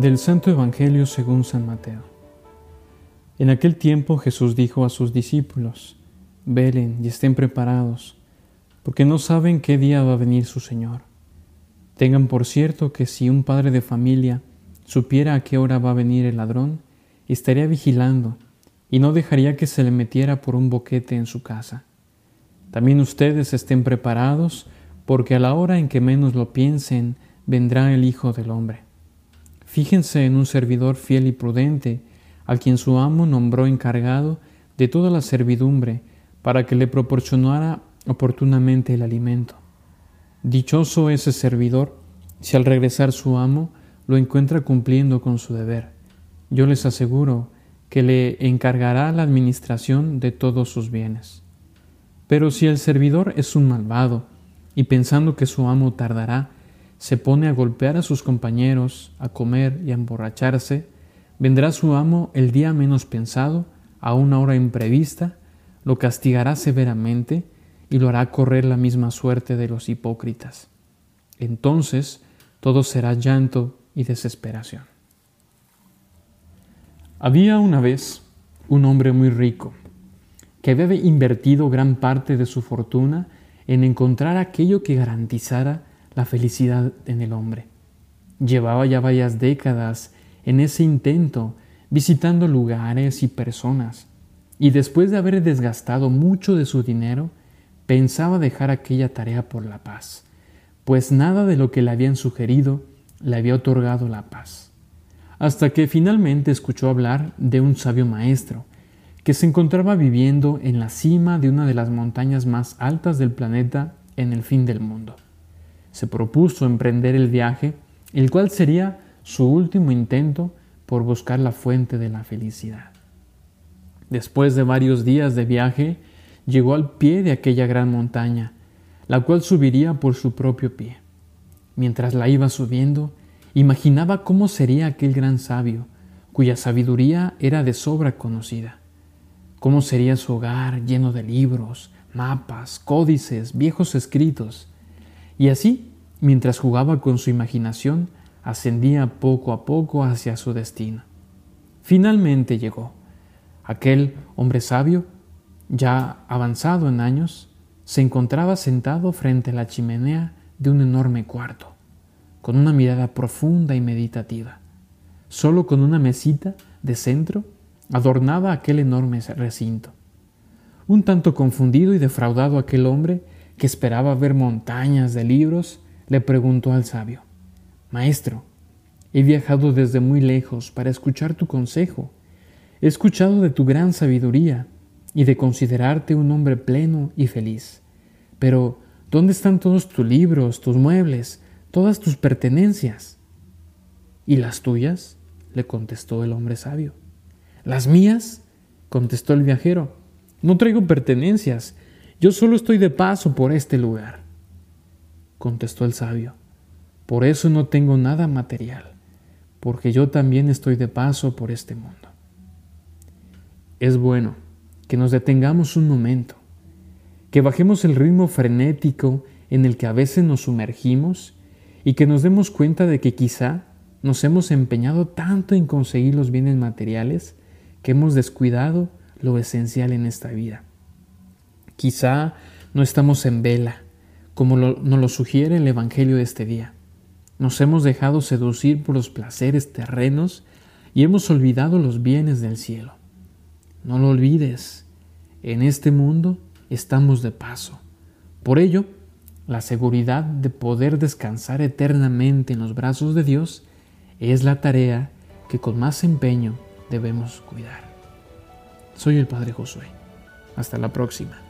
Del Santo Evangelio según San Mateo. En aquel tiempo Jesús dijo a sus discípulos, Velen y estén preparados, porque no saben qué día va a venir su Señor. Tengan por cierto que si un padre de familia supiera a qué hora va a venir el ladrón, estaría vigilando y no dejaría que se le metiera por un boquete en su casa. También ustedes estén preparados, porque a la hora en que menos lo piensen, vendrá el Hijo del Hombre. Fíjense en un servidor fiel y prudente, al quien su amo nombró encargado de toda la servidumbre, para que le proporcionara oportunamente el alimento. Dichoso ese servidor si al regresar su amo lo encuentra cumpliendo con su deber. Yo les aseguro que le encargará la administración de todos sus bienes. Pero si el servidor es un malvado, y pensando que su amo tardará, se pone a golpear a sus compañeros, a comer y a emborracharse, vendrá su amo el día menos pensado, a una hora imprevista, lo castigará severamente y lo hará correr la misma suerte de los hipócritas. Entonces todo será llanto y desesperación. Había una vez un hombre muy rico que había invertido gran parte de su fortuna en encontrar aquello que garantizara la felicidad en el hombre. Llevaba ya varias décadas en ese intento, visitando lugares y personas, y después de haber desgastado mucho de su dinero, pensaba dejar aquella tarea por la paz, pues nada de lo que le habían sugerido le había otorgado la paz hasta que finalmente escuchó hablar de un sabio maestro, que se encontraba viviendo en la cima de una de las montañas más altas del planeta en el fin del mundo. Se propuso emprender el viaje, el cual sería su último intento por buscar la fuente de la felicidad. Después de varios días de viaje, llegó al pie de aquella gran montaña, la cual subiría por su propio pie. Mientras la iba subiendo, Imaginaba cómo sería aquel gran sabio, cuya sabiduría era de sobra conocida. Cómo sería su hogar lleno de libros, mapas, códices, viejos escritos. Y así, mientras jugaba con su imaginación, ascendía poco a poco hacia su destino. Finalmente llegó. Aquel hombre sabio, ya avanzado en años, se encontraba sentado frente a la chimenea de un enorme cuarto con una mirada profunda y meditativa. Solo con una mesita de centro adornaba aquel enorme recinto. Un tanto confundido y defraudado aquel hombre, que esperaba ver montañas de libros, le preguntó al sabio, Maestro, he viajado desde muy lejos para escuchar tu consejo. He escuchado de tu gran sabiduría y de considerarte un hombre pleno y feliz. Pero, ¿dónde están todos tus libros, tus muebles, todas tus pertenencias. ¿Y las tuyas? le contestó el hombre sabio. ¿Las mías? contestó el viajero. No traigo pertenencias, yo solo estoy de paso por este lugar. Contestó el sabio. Por eso no tengo nada material, porque yo también estoy de paso por este mundo. Es bueno que nos detengamos un momento, que bajemos el ritmo frenético en el que a veces nos sumergimos y que nos demos cuenta de que quizá nos hemos empeñado tanto en conseguir los bienes materiales que hemos descuidado lo esencial en esta vida. Quizá no estamos en vela, como nos lo sugiere el Evangelio de este día. Nos hemos dejado seducir por los placeres terrenos y hemos olvidado los bienes del cielo. No lo olvides, en este mundo estamos de paso. Por ello, la seguridad de poder descansar eternamente en los brazos de Dios es la tarea que con más empeño debemos cuidar. Soy el Padre Josué. Hasta la próxima.